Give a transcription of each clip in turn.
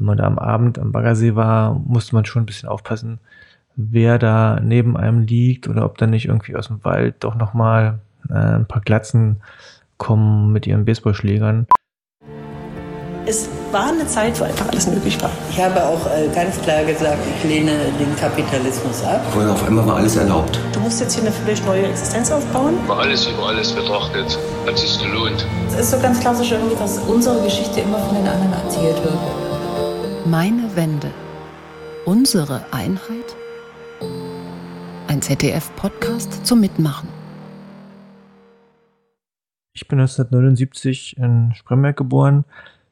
wenn man da am Abend am Baggersee war, musste man schon ein bisschen aufpassen, wer da neben einem liegt oder ob da nicht irgendwie aus dem Wald doch nochmal äh, ein paar Glatzen kommen mit ihren Baseballschlägern. Es war eine Zeit, wo einfach alles möglich war. Ich habe auch äh, ganz klar gesagt, ich lehne den Kapitalismus ab. Und auf einmal war alles erlaubt. Du musst jetzt hier eine völlig neue Existenz aufbauen. War alles über alles betrachtet, hat sich gelohnt. Es ist so ganz klassisch irgendwie, dass unsere Geschichte immer von den anderen erzählt wird. Meine Wende. Unsere Einheit? Ein ZDF-Podcast zum Mitmachen. Ich bin 1979 in Spremberg geboren.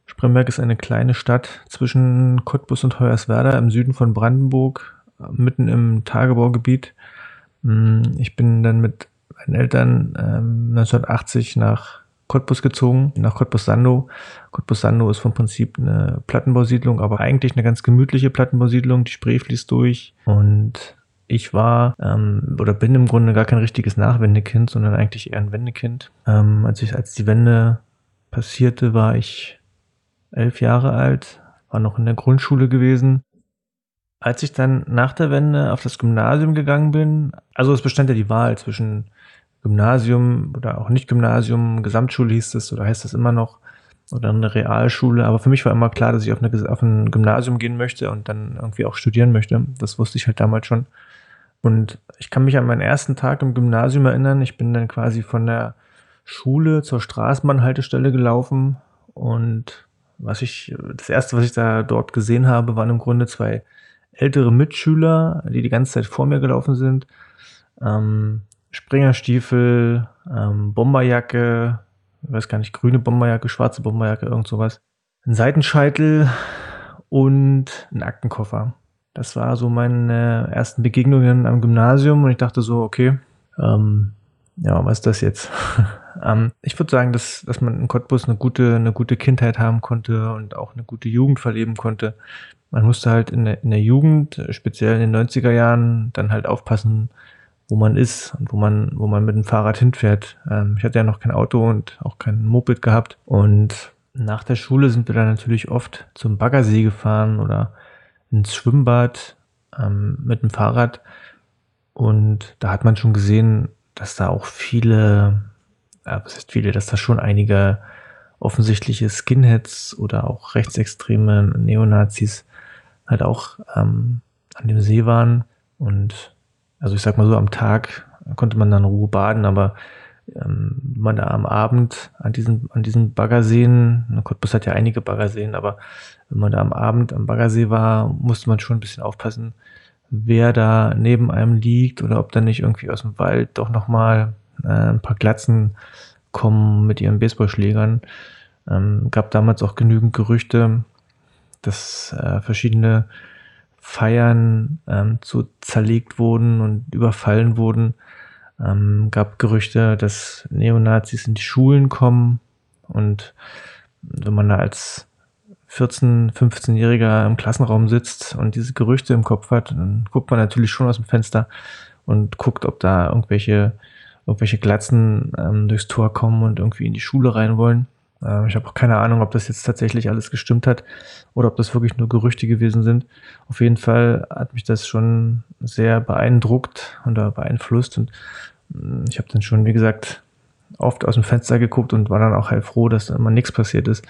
Spremberg ist eine kleine Stadt zwischen Cottbus und Hoyerswerda im Süden von Brandenburg, mitten im Tagebaugebiet. Hm, ich bin dann mit meinen Eltern 1980 ähm, nach Cottbus gezogen, nach Cottbus-Sando. Cottbus-Sando ist vom Prinzip eine Plattenbausiedlung, aber eigentlich eine ganz gemütliche Plattenbausiedlung. Die Spree fließt durch und ich war ähm, oder bin im Grunde gar kein richtiges Nachwendekind, sondern eigentlich eher ein Wendekind. Ähm, als ich, als die Wende passierte, war ich elf Jahre alt, war noch in der Grundschule gewesen. Als ich dann nach der Wende auf das Gymnasium gegangen bin, also es bestand ja die Wahl zwischen Gymnasium oder auch nicht Gymnasium, Gesamtschule hieß es oder heißt das immer noch, oder eine Realschule, aber für mich war immer klar, dass ich auf, eine, auf ein Gymnasium gehen möchte und dann irgendwie auch studieren möchte. Das wusste ich halt damals schon. Und ich kann mich an meinen ersten Tag im Gymnasium erinnern. Ich bin dann quasi von der Schule zur Straßenbahnhaltestelle gelaufen und was ich, das erste, was ich da dort gesehen habe, waren im Grunde zwei ältere Mitschüler, die die ganze Zeit vor mir gelaufen sind. Ähm, Springerstiefel, ähm, Bomberjacke, ich weiß gar nicht, grüne Bomberjacke, schwarze Bomberjacke, irgend sowas. Ein Seitenscheitel und ein Aktenkoffer. Das war so meine ersten Begegnungen am Gymnasium und ich dachte so, okay, ähm, ja, was ist das jetzt? ähm, ich würde sagen, dass, dass man in Cottbus eine gute, eine gute Kindheit haben konnte und auch eine gute Jugend verleben konnte. Man musste halt in der, in der Jugend, speziell in den 90er Jahren, dann halt aufpassen, wo man ist und wo man, wo man mit dem Fahrrad hinfährt. Ähm, ich hatte ja noch kein Auto und auch kein Moped gehabt. Und nach der Schule sind wir dann natürlich oft zum Baggersee gefahren oder ins Schwimmbad ähm, mit dem Fahrrad. Und da hat man schon gesehen, dass da auch viele, äh, was heißt viele, dass da schon einige offensichtliche Skinheads oder auch rechtsextreme Neonazis halt auch ähm, an dem See waren. Und also ich sag mal so, am Tag konnte man dann Ruhe baden, aber ähm, wenn man da am Abend an diesen, an diesen Baggerseen, Cottbus hat ja einige Baggerseen, aber wenn man da am Abend am Baggersee war, musste man schon ein bisschen aufpassen, wer da neben einem liegt oder ob da nicht irgendwie aus dem Wald doch nochmal äh, ein paar Glatzen kommen mit ihren Baseballschlägern. Ähm, gab damals auch genügend Gerüchte, dass äh, verschiedene Feiern ähm, zu zerlegt wurden und überfallen wurden. Ähm, gab Gerüchte, dass Neonazis in die Schulen kommen und wenn man da als 14-, 15-Jähriger im Klassenraum sitzt und diese Gerüchte im Kopf hat, dann guckt man natürlich schon aus dem Fenster und guckt, ob da irgendwelche, irgendwelche Glatzen ähm, durchs Tor kommen und irgendwie in die Schule rein wollen. Ähm, ich habe auch keine Ahnung, ob das jetzt tatsächlich alles gestimmt hat oder ob das wirklich nur Gerüchte gewesen sind. Auf jeden Fall hat mich das schon sehr beeindruckt und beeinflusst und mm, ich habe dann schon, wie gesagt, oft aus dem Fenster geguckt und war dann auch halt froh, dass da immer nichts passiert ist.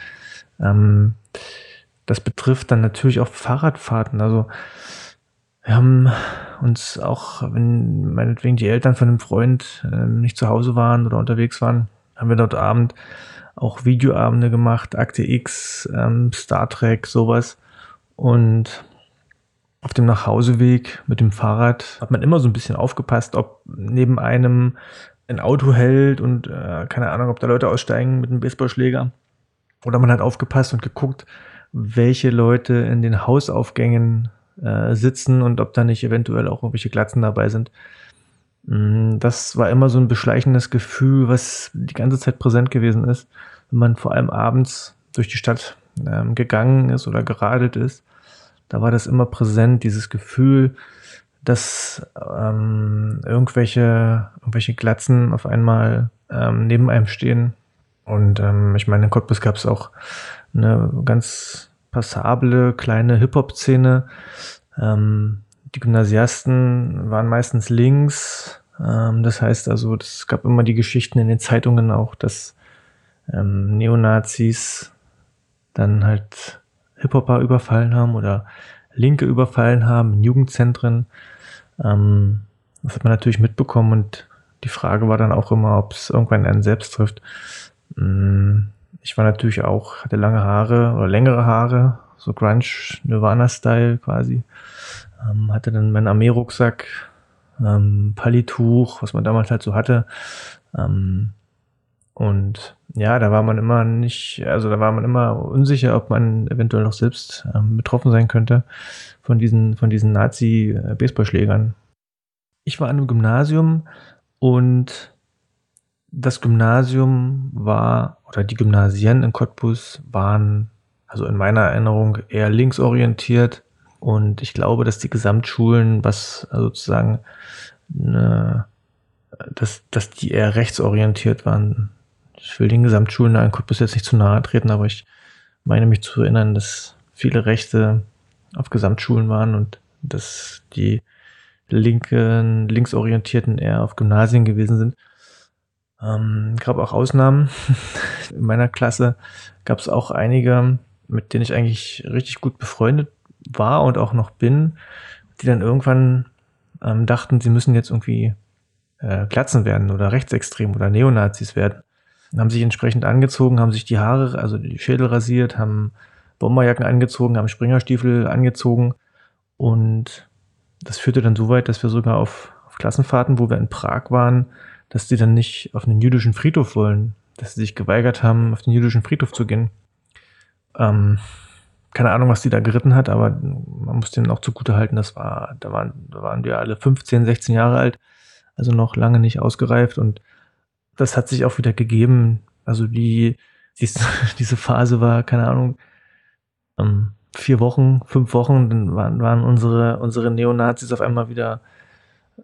Ähm, das betrifft dann natürlich auch Fahrradfahrten. Also wir haben uns auch, wenn meinetwegen die Eltern von einem Freund äh, nicht zu Hause waren oder unterwegs waren, haben wir dort Abend auch Videoabende gemacht, Akte X, ähm, Star Trek, sowas. Und auf dem Nachhauseweg mit dem Fahrrad hat man immer so ein bisschen aufgepasst, ob neben einem ein Auto hält und äh, keine Ahnung, ob da Leute aussteigen mit einem Baseballschläger. Oder man hat aufgepasst und geguckt, welche Leute in den Hausaufgängen äh, sitzen und ob da nicht eventuell auch irgendwelche Glatzen dabei sind. Mm, das war immer so ein beschleichendes Gefühl, was die ganze Zeit präsent gewesen ist, wenn man vor allem abends durch die Stadt ähm, gegangen ist oder geradelt ist. Da war das immer präsent, dieses Gefühl, dass ähm, irgendwelche, irgendwelche Glatzen auf einmal ähm, neben einem stehen und ähm, ich meine, in Cottbus gab es auch eine ganz passable kleine Hip-Hop-Szene. Ähm, die Gymnasiasten waren meistens links. Ähm, das heißt also, es gab immer die Geschichten in den Zeitungen auch, dass ähm, Neonazis dann halt Hip-Hopper überfallen haben oder Linke überfallen haben in Jugendzentren. Ähm, das hat man natürlich mitbekommen und die Frage war dann auch immer, ob es irgendwann einen selbst trifft. Mm, ich war natürlich auch, hatte lange Haare oder längere Haare, so Grunge, Nirvana-Style quasi. Ähm, hatte dann meinen Armeerucksack, ähm, Palituch, was man damals halt so hatte. Ähm, und ja, da war man immer nicht, also da war man immer unsicher, ob man eventuell auch selbst ähm, betroffen sein könnte von diesen, von diesen Nazi-Baseballschlägern. Ich war an einem Gymnasium und das Gymnasium war, oder die Gymnasien in Cottbus waren, also in meiner Erinnerung, eher linksorientiert. Und ich glaube, dass die Gesamtschulen, was sozusagen, eine, dass, dass die eher rechtsorientiert waren. Ich will den Gesamtschulen in Cottbus jetzt nicht zu nahe treten, aber ich meine mich zu erinnern, dass viele Rechte auf Gesamtschulen waren und dass die linken, linksorientierten eher auf Gymnasien gewesen sind. Ähm, gab auch Ausnahmen. In meiner Klasse gab es auch einige, mit denen ich eigentlich richtig gut befreundet war und auch noch bin, die dann irgendwann ähm, dachten, sie müssen jetzt irgendwie äh, Glatzen werden oder rechtsextrem oder Neonazis werden. Und haben sich entsprechend angezogen, haben sich die Haare, also die Schädel rasiert, haben Bomberjacken angezogen, haben Springerstiefel angezogen und das führte dann so weit, dass wir sogar auf, auf Klassenfahrten, wo wir in Prag waren, dass die dann nicht auf einen jüdischen Friedhof wollen, dass sie sich geweigert haben, auf den jüdischen Friedhof zu gehen. Ähm, keine Ahnung, was die da geritten hat, aber man muss denen auch zugute halten, das war, da waren, da waren wir alle 15, 16 Jahre alt, also noch lange nicht ausgereift und das hat sich auch wieder gegeben. Also die, die diese Phase war, keine Ahnung, ähm, vier Wochen, fünf Wochen, dann waren, waren unsere, unsere Neonazis auf einmal wieder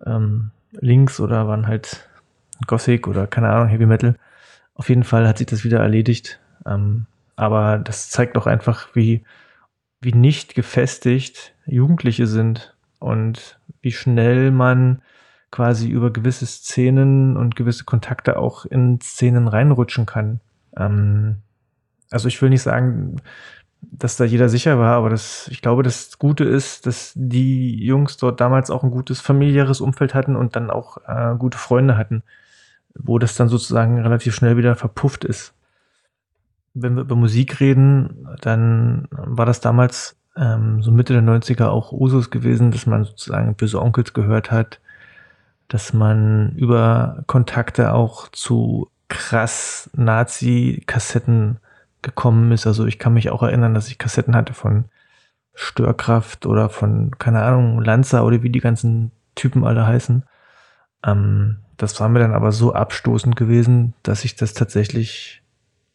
ähm, links oder waren halt Gothic oder keine Ahnung, Heavy Metal. Auf jeden Fall hat sich das wieder erledigt. Ähm, aber das zeigt auch einfach, wie, wie nicht gefestigt Jugendliche sind und wie schnell man quasi über gewisse Szenen und gewisse Kontakte auch in Szenen reinrutschen kann. Ähm, also ich will nicht sagen, dass da jeder sicher war, aber das, ich glaube, das Gute ist, dass die Jungs dort damals auch ein gutes familiäres Umfeld hatten und dann auch äh, gute Freunde hatten, wo das dann sozusagen relativ schnell wieder verpufft ist. Wenn wir über Musik reden, dann war das damals ähm, so Mitte der 90er auch Usus gewesen, dass man sozusagen böse Onkels gehört hat, dass man über Kontakte auch zu krass Nazi-Kassetten gekommen ist. Also ich kann mich auch erinnern, dass ich Kassetten hatte von Störkraft oder von, keine Ahnung, Lanza oder wie die ganzen Typen alle heißen. Ähm, das war mir dann aber so abstoßend gewesen, dass ich das tatsächlich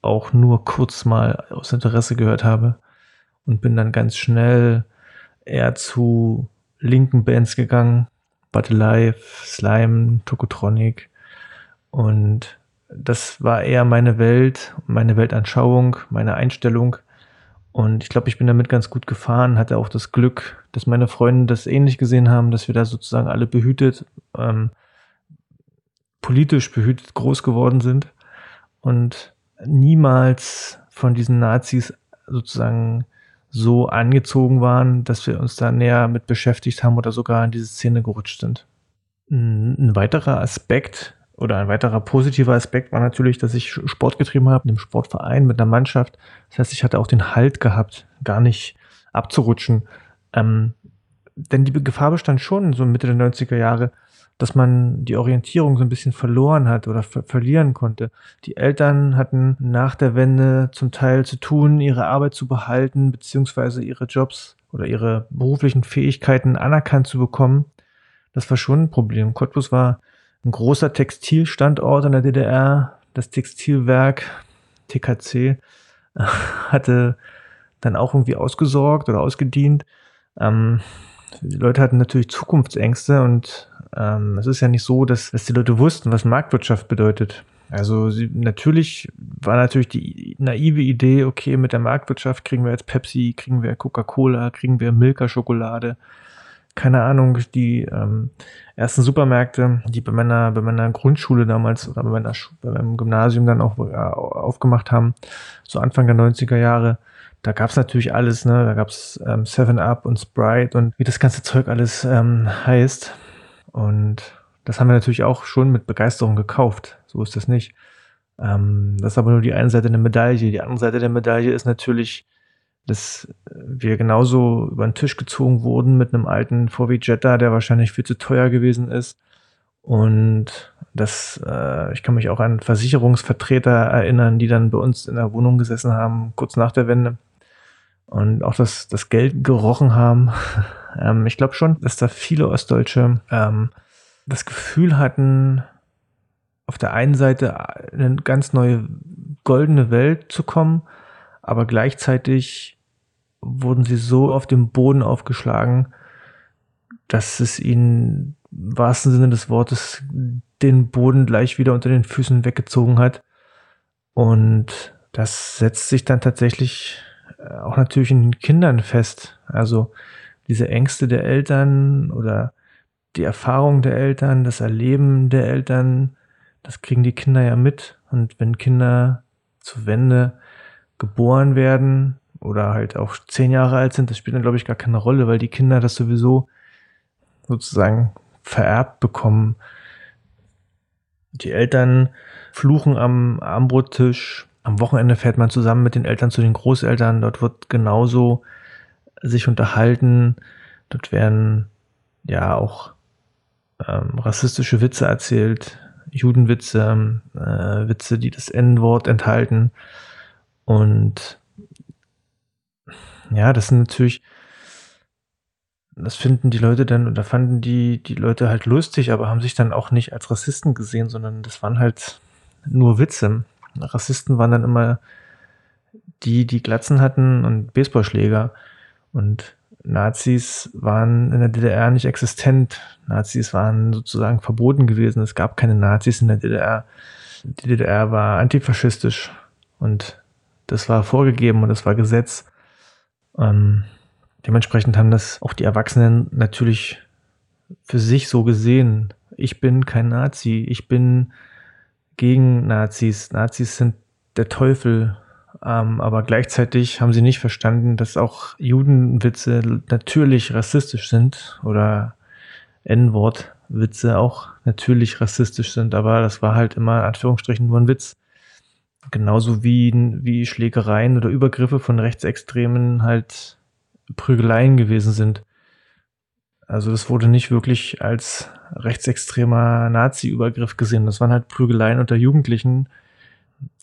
auch nur kurz mal aus Interesse gehört habe und bin dann ganz schnell eher zu linken Bands gegangen. But Alive, Slime, Tokotronic und das war eher meine Welt, meine Weltanschauung, meine Einstellung. Und ich glaube, ich bin damit ganz gut gefahren, hatte auch das Glück, dass meine Freunde das ähnlich gesehen haben, dass wir da sozusagen alle behütet, ähm, politisch behütet groß geworden sind und niemals von diesen Nazis sozusagen so angezogen waren, dass wir uns da näher mit beschäftigt haben oder sogar in diese Szene gerutscht sind. Ein weiterer Aspekt, oder ein weiterer positiver Aspekt war natürlich, dass ich Sport getrieben habe, in einem Sportverein mit einer Mannschaft. Das heißt, ich hatte auch den Halt gehabt, gar nicht abzurutschen. Ähm, denn die Gefahr bestand schon, so Mitte der 90er Jahre, dass man die Orientierung so ein bisschen verloren hat oder ver verlieren konnte. Die Eltern hatten nach der Wende zum Teil zu tun, ihre Arbeit zu behalten, beziehungsweise ihre Jobs oder ihre beruflichen Fähigkeiten anerkannt zu bekommen. Das war schon ein Problem. Cottbus war ein großer Textilstandort in der DDR. Das Textilwerk TKC hatte dann auch irgendwie ausgesorgt oder ausgedient. Ähm, die Leute hatten natürlich Zukunftsängste und ähm, es ist ja nicht so, dass, dass die Leute wussten, was Marktwirtschaft bedeutet. Also sie, natürlich war natürlich die naive Idee, okay, mit der Marktwirtschaft kriegen wir jetzt Pepsi, kriegen wir Coca-Cola, kriegen wir Milka-Schokolade, keine Ahnung, die ähm, ersten Supermärkte, die bei meiner, bei meiner Grundschule damals oder bei, meiner, bei meinem Gymnasium dann auch äh, aufgemacht haben, so Anfang der 90er Jahre, da gab's natürlich alles, ne? Da gab's ähm, Seven Up und Sprite und wie das ganze Zeug alles ähm, heißt. Und das haben wir natürlich auch schon mit Begeisterung gekauft. So ist das nicht. Ähm, das ist aber nur die eine Seite der Medaille. Die andere Seite der Medaille ist natürlich, dass wir genauso über den Tisch gezogen wurden mit einem alten VW Jetta, der wahrscheinlich viel zu teuer gewesen ist. Und das, äh, ich kann mich auch an Versicherungsvertreter erinnern, die dann bei uns in der Wohnung gesessen haben, kurz nach der Wende. Und auch das, das Geld gerochen haben. ähm, ich glaube schon, dass da viele Ostdeutsche ähm, das Gefühl hatten, auf der einen Seite eine ganz neue goldene Welt zu kommen, aber gleichzeitig wurden sie so auf dem Boden aufgeschlagen, dass es ihnen im wahrsten Sinne des Wortes den Boden gleich wieder unter den Füßen weggezogen hat. Und das setzt sich dann tatsächlich auch natürlich in den Kindern fest. Also diese Ängste der Eltern oder die Erfahrung der Eltern, das Erleben der Eltern, das kriegen die Kinder ja mit. Und wenn Kinder zur Wende geboren werden oder halt auch zehn Jahre alt sind, das spielt dann, glaube ich, gar keine Rolle, weil die Kinder das sowieso sozusagen vererbt bekommen. Die Eltern fluchen am Armbrottisch. Am Wochenende fährt man zusammen mit den Eltern zu den Großeltern. Dort wird genauso sich unterhalten. Dort werden ja auch ähm, rassistische Witze erzählt, Judenwitze, äh, Witze, die das N-Wort enthalten. Und ja, das sind natürlich, das finden die Leute dann, oder fanden die, die Leute halt lustig, aber haben sich dann auch nicht als Rassisten gesehen, sondern das waren halt nur Witze. Rassisten waren dann immer die, die Glatzen hatten und Baseballschläger. Und Nazis waren in der DDR nicht existent. Nazis waren sozusagen verboten gewesen. Es gab keine Nazis in der DDR. Die DDR war antifaschistisch und das war vorgegeben und das war Gesetz. Ähm, dementsprechend haben das auch die Erwachsenen natürlich für sich so gesehen. Ich bin kein Nazi. Ich bin gegen Nazis. Nazis sind der Teufel. Ähm, aber gleichzeitig haben sie nicht verstanden, dass auch Judenwitze natürlich rassistisch sind oder N-Wort-Witze auch natürlich rassistisch sind. Aber das war halt immer in Anführungsstrichen nur ein Witz. Genauso wie, wie Schlägereien oder Übergriffe von Rechtsextremen halt Prügeleien gewesen sind. Also das wurde nicht wirklich als rechtsextremer Nazi-Übergriff gesehen. Das waren halt Prügeleien unter Jugendlichen,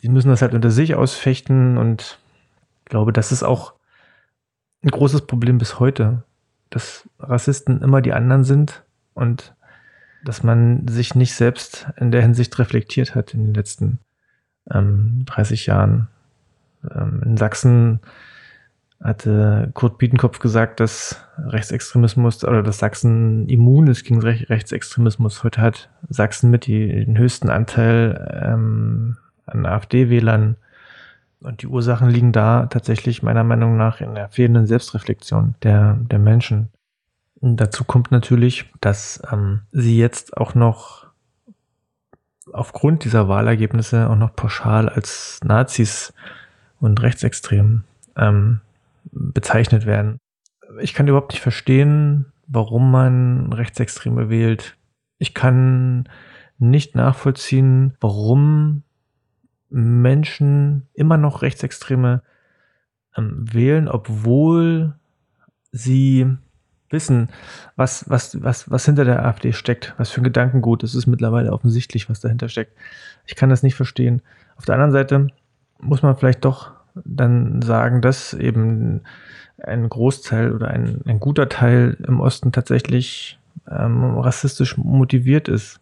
die müssen das halt unter sich ausfechten und ich glaube, das ist auch ein großes Problem bis heute, dass Rassisten immer die anderen sind und dass man sich nicht selbst in der Hinsicht reflektiert hat in den letzten ähm, 30 Jahren. Ähm, in Sachsen hatte Kurt Biedenkopf gesagt, dass Rechtsextremismus oder dass Sachsen immun ist gegen Rechtsextremismus. Heute hat Sachsen mit den höchsten Anteil ähm, an AfD-Wählern. Und die Ursachen liegen da tatsächlich meiner Meinung nach in der fehlenden Selbstreflexion der, der Menschen. Und dazu kommt natürlich, dass ähm, sie jetzt auch noch aufgrund dieser Wahlergebnisse auch noch pauschal als Nazis und Rechtsextremen ähm, bezeichnet werden. Ich kann überhaupt nicht verstehen, warum man Rechtsextreme wählt. Ich kann nicht nachvollziehen, warum Menschen immer noch Rechtsextreme ähm, wählen, obwohl sie wissen, was, was, was, was hinter der AfD steckt, was für ein Gedankengut. Es ist mittlerweile offensichtlich, was dahinter steckt. Ich kann das nicht verstehen. Auf der anderen Seite muss man vielleicht doch dann sagen, dass eben ein Großteil oder ein, ein guter Teil im Osten tatsächlich ähm, rassistisch motiviert ist.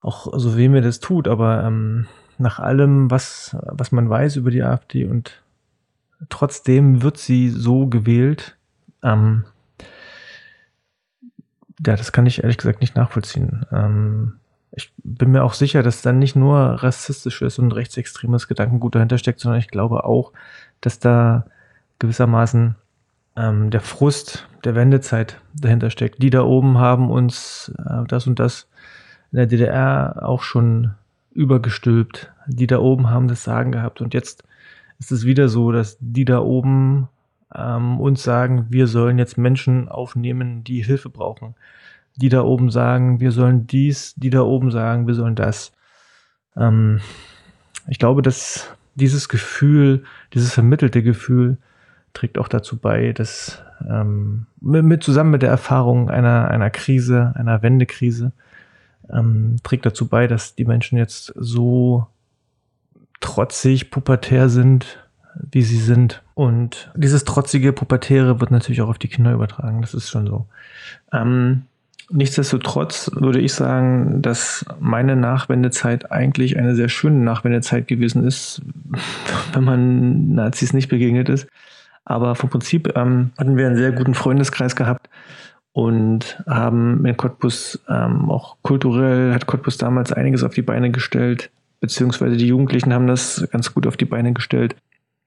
Auch so weh mir das tut, aber ähm, nach allem, was, was man weiß über die AfD und trotzdem wird sie so gewählt. Ähm, ja, das kann ich ehrlich gesagt nicht nachvollziehen. Ähm, ich bin mir auch sicher, dass da nicht nur rassistisches und rechtsextremes Gedankengut dahinter steckt, sondern ich glaube auch, dass da gewissermaßen ähm, der Frust der Wendezeit dahinter steckt. Die da oben haben uns äh, das und das in der DDR auch schon übergestülpt. Die da oben haben das Sagen gehabt. Und jetzt ist es wieder so, dass die da oben ähm, uns sagen, wir sollen jetzt Menschen aufnehmen, die Hilfe brauchen. Die da oben sagen, wir sollen dies, die da oben sagen, wir sollen das. Ähm, ich glaube, dass dieses Gefühl, dieses vermittelte Gefühl, trägt auch dazu bei, dass ähm, mit, mit, zusammen mit der Erfahrung einer, einer Krise, einer Wendekrise, ähm, trägt dazu bei, dass die Menschen jetzt so trotzig, pubertär sind, wie sie sind. Und dieses trotzige, pubertäre wird natürlich auch auf die Kinder übertragen. Das ist schon so. Ähm, nichtsdestotrotz würde ich sagen, dass meine Nachwendezeit eigentlich eine sehr schöne Nachwendezeit gewesen ist, wenn man Nazis nicht begegnet ist. Aber vom Prinzip ähm, hatten wir einen sehr guten Freundeskreis gehabt und haben in Cottbus ähm, auch kulturell, hat Cottbus damals einiges auf die Beine gestellt, beziehungsweise die Jugendlichen haben das ganz gut auf die Beine gestellt.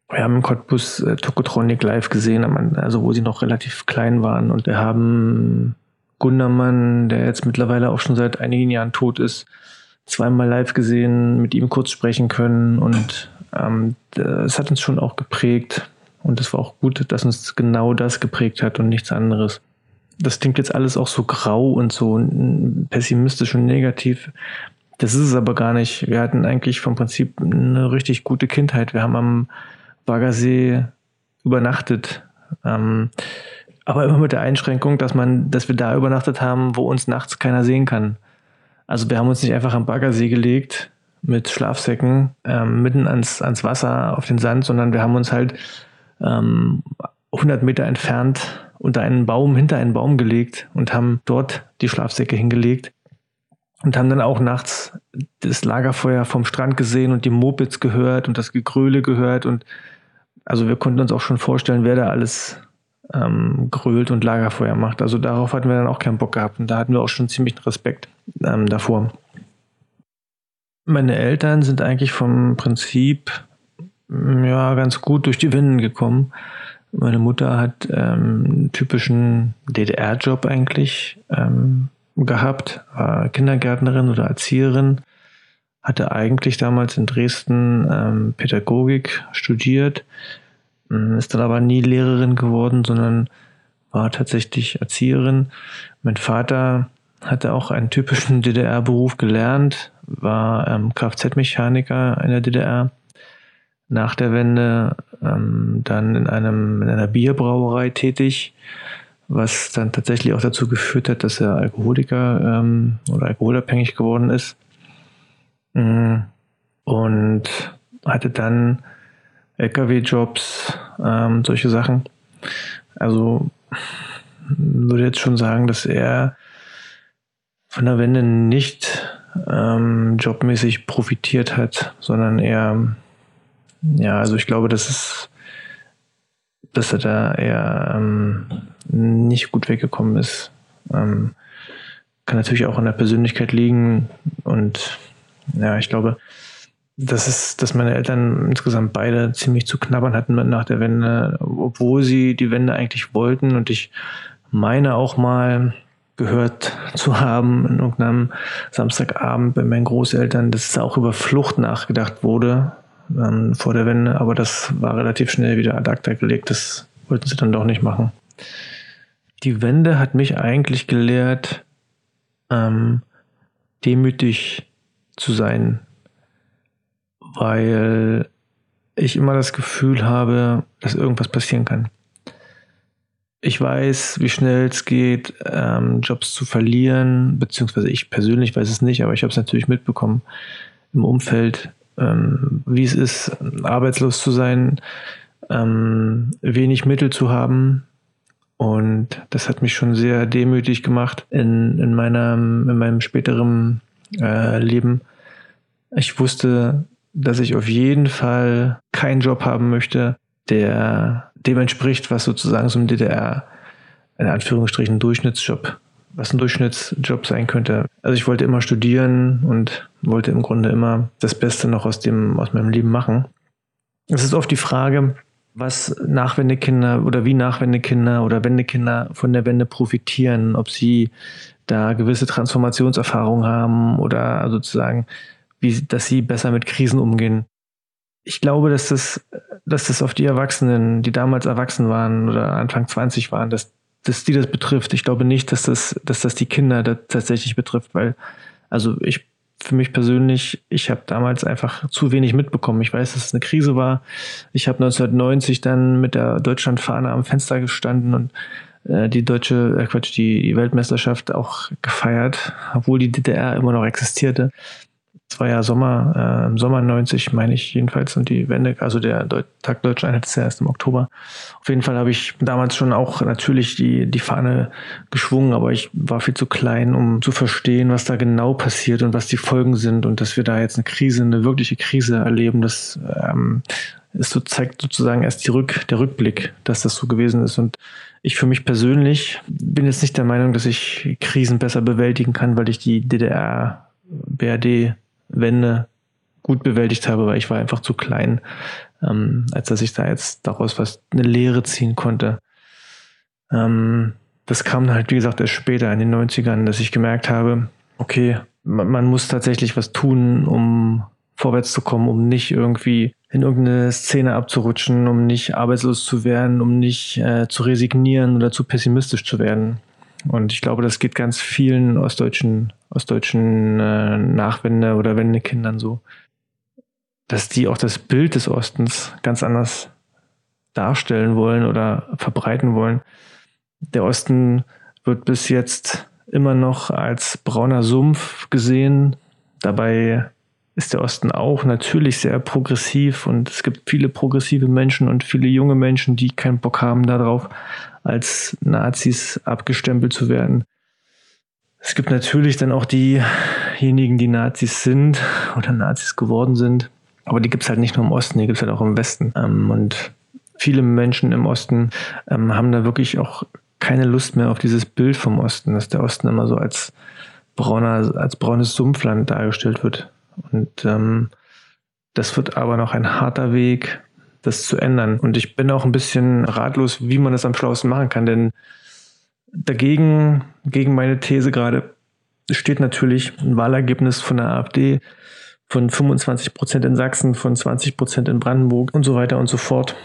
Wir haben Cottbus äh, Tokotronic live gesehen, also wo sie noch relativ klein waren und wir haben Gundermann, der jetzt mittlerweile auch schon seit einigen Jahren tot ist, zweimal live gesehen, mit ihm kurz sprechen können und ähm, es hat uns schon auch geprägt. Und es war auch gut, dass uns genau das geprägt hat und nichts anderes. Das klingt jetzt alles auch so grau und so pessimistisch und negativ. Das ist es aber gar nicht. Wir hatten eigentlich vom Prinzip eine richtig gute Kindheit. Wir haben am Baggersee übernachtet. Ähm, aber immer mit der Einschränkung, dass man, dass wir da übernachtet haben, wo uns nachts keiner sehen kann. Also wir haben uns nicht einfach am Baggersee gelegt mit Schlafsäcken ähm, mitten ans, ans Wasser auf den Sand, sondern wir haben uns halt ähm, 100 Meter entfernt unter einen Baum, hinter einen Baum gelegt und haben dort die Schlafsäcke hingelegt und haben dann auch nachts das Lagerfeuer vom Strand gesehen und die Mopeds gehört und das Gegröle gehört und also wir konnten uns auch schon vorstellen, wer da alles ähm, grölt und Lagerfeuer macht. Also darauf hatten wir dann auch keinen Bock gehabt und da hatten wir auch schon ziemlich Respekt ähm, davor. Meine Eltern sind eigentlich vom Prinzip ja, ganz gut durch die Winden gekommen. Meine Mutter hat ähm, einen typischen DDR-Job eigentlich ähm, gehabt, war Kindergärtnerin oder Erzieherin, hatte eigentlich damals in Dresden ähm, Pädagogik studiert, ist dann aber nie Lehrerin geworden, sondern war tatsächlich Erzieherin. Mein Vater hatte auch einen typischen DDR-Beruf gelernt, war ähm, Kfz-Mechaniker in der DDR nach der Wende ähm, dann in einem in einer Bierbrauerei tätig, was dann tatsächlich auch dazu geführt hat, dass er Alkoholiker ähm, oder alkoholabhängig geworden ist. Mm, und hatte dann LKW-Jobs, ähm, solche Sachen. Also würde jetzt schon sagen, dass er von der Wende nicht ähm, jobmäßig profitiert hat, sondern eher ja, also ich glaube, dass es, dass er da eher ähm, nicht gut weggekommen ist. Ähm, kann natürlich auch an der Persönlichkeit liegen und ja, ich glaube, dass es, dass meine Eltern insgesamt beide ziemlich zu knabbern hatten nach der Wende, obwohl sie die Wende eigentlich wollten und ich meine auch mal gehört zu haben in irgendeinem Samstagabend bei meinen Großeltern, dass auch über Flucht nachgedacht wurde ähm, vor der Wende, aber das war relativ schnell wieder ad acta gelegt. Das wollten sie dann doch nicht machen. Die Wende hat mich eigentlich gelehrt, ähm, demütig zu sein, weil ich immer das Gefühl habe, dass irgendwas passieren kann. Ich weiß, wie schnell es geht, ähm, Jobs zu verlieren, beziehungsweise ich persönlich weiß es nicht, aber ich habe es natürlich mitbekommen im Umfeld, ähm, wie es ist, arbeitslos zu sein, ähm, wenig Mittel zu haben. Und das hat mich schon sehr demütig gemacht in, in, meiner, in meinem späteren äh, Leben. Ich wusste, dass ich auf jeden Fall keinen Job haben möchte, der dem entspricht, was sozusagen so ein DDR, in Anführungsstrichen, Durchschnittsjob was ein Durchschnittsjob sein könnte. Also ich wollte immer studieren und wollte im Grunde immer das Beste noch aus dem, aus meinem Leben machen. Es ist oft die Frage, was Nachwendekinder oder wie Nachwendekinder oder Wendekinder von der Wende profitieren, ob sie da gewisse Transformationserfahrungen haben oder sozusagen, wie, dass sie besser mit Krisen umgehen. Ich glaube, dass das, dass das auf die Erwachsenen, die damals erwachsen waren oder Anfang 20 waren, dass, dass die das betrifft. Ich glaube nicht, dass das, dass das die Kinder da tatsächlich betrifft, weil, also ich für mich persönlich, ich habe damals einfach zu wenig mitbekommen. Ich weiß, dass es eine Krise war. Ich habe 1990 dann mit der Deutschlandfahne am Fenster gestanden und äh, die deutsche, äh Quatsch, die Weltmeisterschaft auch gefeiert, obwohl die DDR immer noch existierte. Es war ja Sommer, äh, im Sommer 90, meine ich jedenfalls, und die Wende, also der Deu Tag Deutscher Einheit ist ja erst im Oktober. Auf jeden Fall habe ich damals schon auch natürlich die, die Fahne geschwungen, aber ich war viel zu klein, um zu verstehen, was da genau passiert und was die Folgen sind und dass wir da jetzt eine Krise, eine wirkliche Krise erleben, das ähm, ist so, zeigt sozusagen erst die Rück, der Rückblick, dass das so gewesen ist. Und ich für mich persönlich bin jetzt nicht der Meinung, dass ich Krisen besser bewältigen kann, weil ich die DDR, BRD Wende gut bewältigt habe, weil ich war einfach zu klein, ähm, als dass ich da jetzt daraus was eine Lehre ziehen konnte. Ähm, das kam halt, wie gesagt, erst später in den 90ern, dass ich gemerkt habe, okay, man, man muss tatsächlich was tun, um vorwärts zu kommen, um nicht irgendwie in irgendeine Szene abzurutschen, um nicht arbeitslos zu werden, um nicht äh, zu resignieren oder zu pessimistisch zu werden. Und ich glaube, das geht ganz vielen ostdeutschen, ostdeutschen äh, Nachwende- oder Wendekindern so, dass die auch das Bild des Ostens ganz anders darstellen wollen oder verbreiten wollen. Der Osten wird bis jetzt immer noch als brauner Sumpf gesehen. Dabei ist der Osten auch natürlich sehr progressiv und es gibt viele progressive Menschen und viele junge Menschen, die keinen Bock haben darauf, als Nazis abgestempelt zu werden. Es gibt natürlich dann auch diejenigen, die Nazis sind oder Nazis geworden sind, aber die gibt es halt nicht nur im Osten, die gibt es halt auch im Westen. Ähm, und viele Menschen im Osten ähm, haben da wirklich auch keine Lust mehr auf dieses Bild vom Osten, dass der Osten immer so als brauner, als braunes Sumpfland dargestellt wird. Und ähm, das wird aber noch ein harter Weg, das zu ändern. Und ich bin auch ein bisschen ratlos, wie man das am schlauesten machen kann, denn dagegen, gegen meine These gerade, steht natürlich ein Wahlergebnis von der AfD von 25 Prozent in Sachsen, von 20 Prozent in Brandenburg und so weiter und so fort.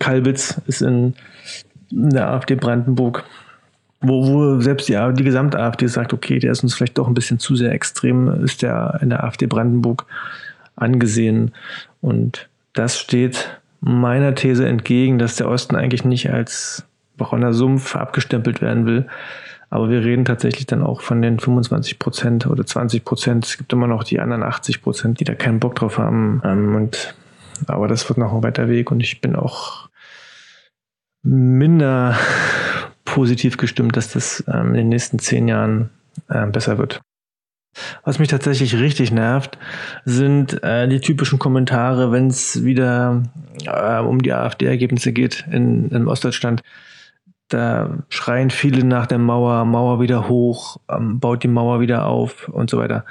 Kalbitz ist in, in der AfD Brandenburg, wo, wo selbst die, die gesamte AfD sagt, okay, der ist uns vielleicht doch ein bisschen zu sehr extrem, ist der in der AfD Brandenburg angesehen. Und das steht meiner These entgegen, dass der Osten eigentlich nicht als brauner Sumpf abgestempelt werden will. Aber wir reden tatsächlich dann auch von den 25 Prozent oder 20 Prozent. Es gibt immer noch die anderen 80 Prozent, die da keinen Bock drauf haben. Ähm, und, aber das wird noch ein weiter Weg und ich bin auch minder positiv gestimmt, dass das ähm, in den nächsten zehn Jahren äh, besser wird. Was mich tatsächlich richtig nervt, sind äh, die typischen Kommentare, wenn es wieder äh, um die AfD-Ergebnisse geht in, in Ostdeutschland. Da schreien viele nach der Mauer, Mauer wieder hoch, ähm, baut die Mauer wieder auf und so weiter.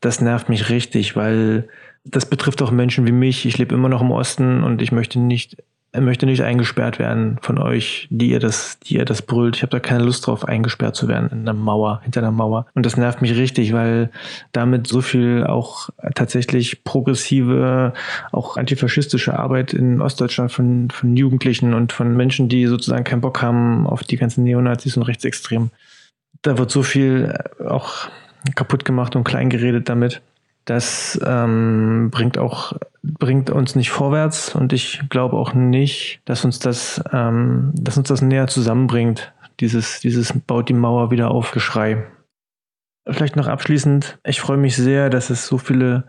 Das nervt mich richtig, weil das betrifft auch Menschen wie mich. Ich lebe immer noch im Osten und ich möchte nicht er möchte nicht eingesperrt werden von euch, die ihr das, die ihr das brüllt. Ich habe da keine Lust drauf, eingesperrt zu werden in einer Mauer, hinter einer Mauer. Und das nervt mich richtig, weil damit so viel auch tatsächlich progressive, auch antifaschistische Arbeit in Ostdeutschland von, von Jugendlichen und von Menschen, die sozusagen keinen Bock haben auf die ganzen Neonazis und Rechtsextremen. Da wird so viel auch kaputt gemacht und kleingeredet damit. Das ähm, bringt auch bringt uns nicht vorwärts und ich glaube auch nicht, dass uns das, ähm, dass uns das näher zusammenbringt. Dieses, dieses baut die Mauer wieder auf Geschrei. Vielleicht noch abschließend, ich freue mich sehr, dass es so viele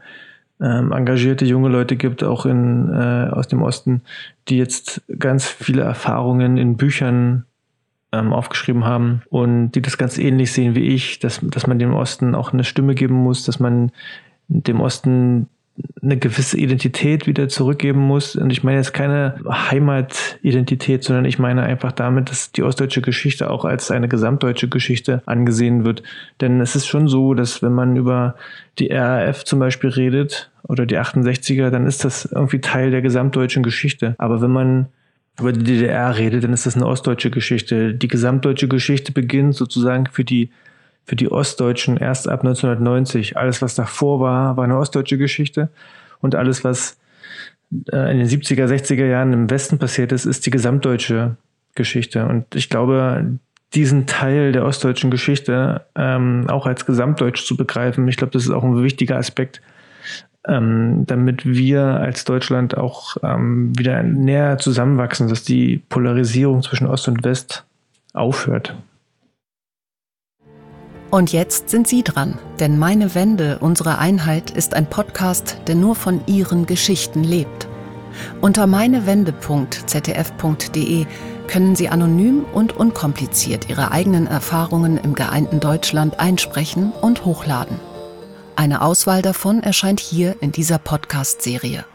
ähm, engagierte junge Leute gibt, auch in, äh, aus dem Osten, die jetzt ganz viele Erfahrungen in Büchern ähm, aufgeschrieben haben und die das ganz ähnlich sehen wie ich, dass, dass man dem Osten auch eine Stimme geben muss, dass man dem Osten eine gewisse Identität wieder zurückgeben muss. Und ich meine jetzt keine Heimatidentität, sondern ich meine einfach damit, dass die ostdeutsche Geschichte auch als eine gesamtdeutsche Geschichte angesehen wird. Denn es ist schon so, dass wenn man über die RAF zum Beispiel redet oder die 68er, dann ist das irgendwie Teil der gesamtdeutschen Geschichte. Aber wenn man über die DDR redet, dann ist das eine ostdeutsche Geschichte. Die gesamtdeutsche Geschichte beginnt sozusagen für die für die Ostdeutschen erst ab 1990. Alles, was davor war, war eine ostdeutsche Geschichte. Und alles, was äh, in den 70er, 60er Jahren im Westen passiert ist, ist die gesamtdeutsche Geschichte. Und ich glaube, diesen Teil der ostdeutschen Geschichte ähm, auch als gesamtdeutsch zu begreifen, ich glaube, das ist auch ein wichtiger Aspekt, ähm, damit wir als Deutschland auch ähm, wieder näher zusammenwachsen, dass die Polarisierung zwischen Ost und West aufhört. Und jetzt sind Sie dran, denn Meine Wende, unsere Einheit ist ein Podcast, der nur von Ihren Geschichten lebt. Unter meinewende.zdf.de können Sie anonym und unkompliziert Ihre eigenen Erfahrungen im geeinten Deutschland einsprechen und hochladen. Eine Auswahl davon erscheint hier in dieser Podcast-Serie.